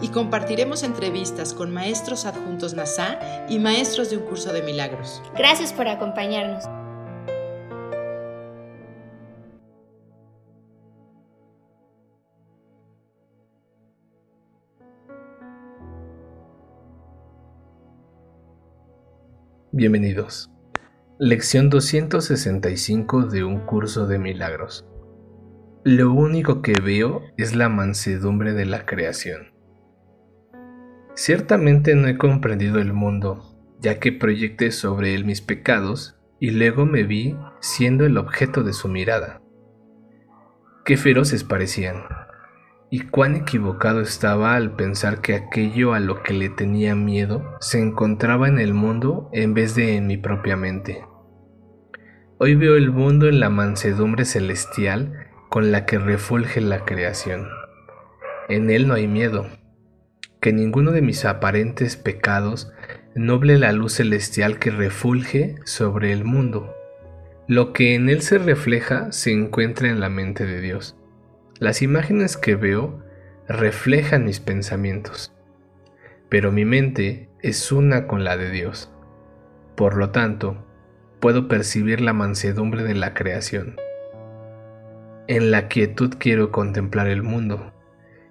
Y compartiremos entrevistas con maestros adjuntos NASA y maestros de un curso de milagros. Gracias por acompañarnos. Bienvenidos. Lección 265 de un curso de milagros. Lo único que veo es la mansedumbre de la creación. Ciertamente no he comprendido el mundo, ya que proyecté sobre él mis pecados y luego me vi siendo el objeto de su mirada. Qué feroces parecían, y cuán equivocado estaba al pensar que aquello a lo que le tenía miedo se encontraba en el mundo en vez de en mi propia mente. Hoy veo el mundo en la mansedumbre celestial con la que refulge la creación. En él no hay miedo. Que ninguno de mis aparentes pecados noble la luz celestial que refulge sobre el mundo. Lo que en él se refleja se encuentra en la mente de Dios. Las imágenes que veo reflejan mis pensamientos, pero mi mente es una con la de Dios. Por lo tanto, puedo percibir la mansedumbre de la creación. En la quietud quiero contemplar el mundo,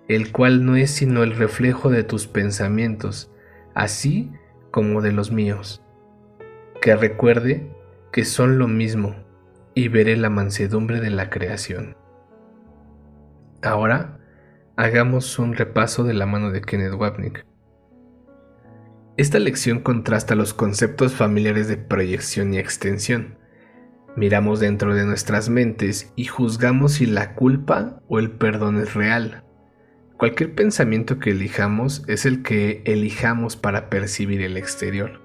el cual no es sino el reflejo de tus pensamientos, así como de los míos. Que recuerde que son lo mismo y veré la mansedumbre de la creación. Ahora hagamos un repaso de la mano de Kenneth Wapnick. Esta lección contrasta los conceptos familiares de proyección y extensión. Miramos dentro de nuestras mentes y juzgamos si la culpa o el perdón es real. Cualquier pensamiento que elijamos es el que elijamos para percibir el exterior.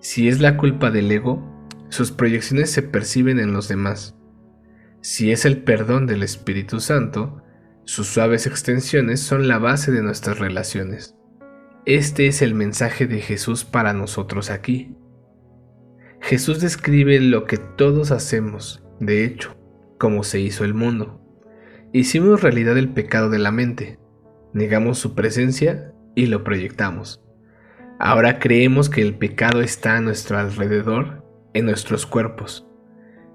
Si es la culpa del ego, sus proyecciones se perciben en los demás. Si es el perdón del Espíritu Santo, sus suaves extensiones son la base de nuestras relaciones. Este es el mensaje de Jesús para nosotros aquí. Jesús describe lo que todos hacemos, de hecho, como se hizo el mundo. Hicimos realidad el pecado de la mente, negamos su presencia y lo proyectamos. Ahora creemos que el pecado está a nuestro alrededor, en nuestros cuerpos,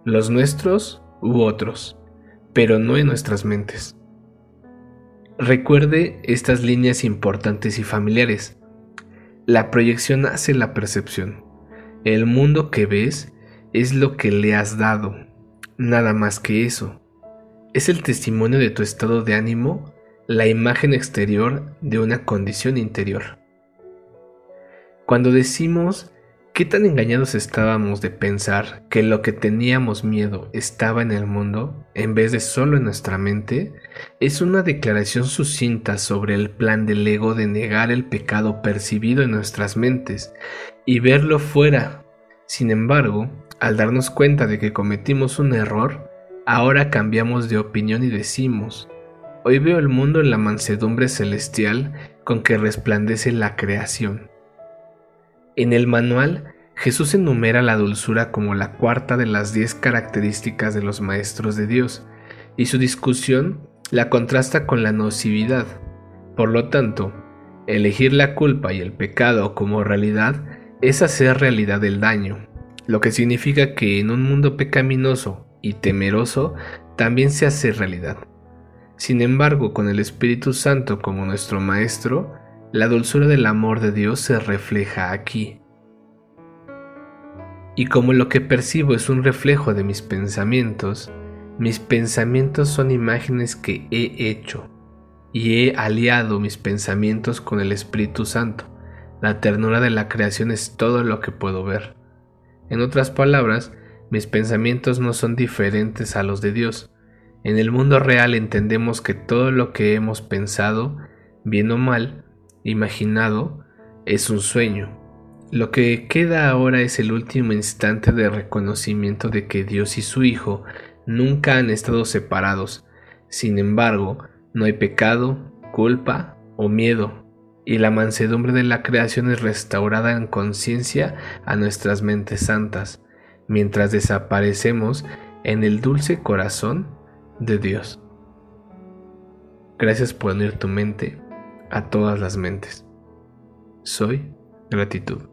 los nuestros u otros, pero no en nuestras mentes. Recuerde estas líneas importantes y familiares. La proyección hace la percepción. El mundo que ves es lo que le has dado, nada más que eso. Es el testimonio de tu estado de ánimo, la imagen exterior de una condición interior. Cuando decimos ¿Qué tan engañados estábamos de pensar que lo que teníamos miedo estaba en el mundo en vez de solo en nuestra mente? Es una declaración sucinta sobre el plan del ego de negar el pecado percibido en nuestras mentes y verlo fuera. Sin embargo, al darnos cuenta de que cometimos un error, ahora cambiamos de opinión y decimos, hoy veo el mundo en la mansedumbre celestial con que resplandece la creación. En el manual, Jesús enumera la dulzura como la cuarta de las diez características de los maestros de Dios, y su discusión la contrasta con la nocividad. Por lo tanto, elegir la culpa y el pecado como realidad es hacer realidad el daño, lo que significa que en un mundo pecaminoso y temeroso también se hace realidad. Sin embargo, con el Espíritu Santo como nuestro Maestro, la dulzura del amor de Dios se refleja aquí. Y como lo que percibo es un reflejo de mis pensamientos, mis pensamientos son imágenes que he hecho y he aliado mis pensamientos con el Espíritu Santo. La ternura de la creación es todo lo que puedo ver. En otras palabras, mis pensamientos no son diferentes a los de Dios. En el mundo real entendemos que todo lo que hemos pensado, bien o mal, imaginado es un sueño. Lo que queda ahora es el último instante de reconocimiento de que Dios y su Hijo nunca han estado separados. Sin embargo, no hay pecado, culpa o miedo, y la mansedumbre de la creación es restaurada en conciencia a nuestras mentes santas, mientras desaparecemos en el dulce corazón de Dios. Gracias por unir tu mente a todas las mentes. Soy gratitud.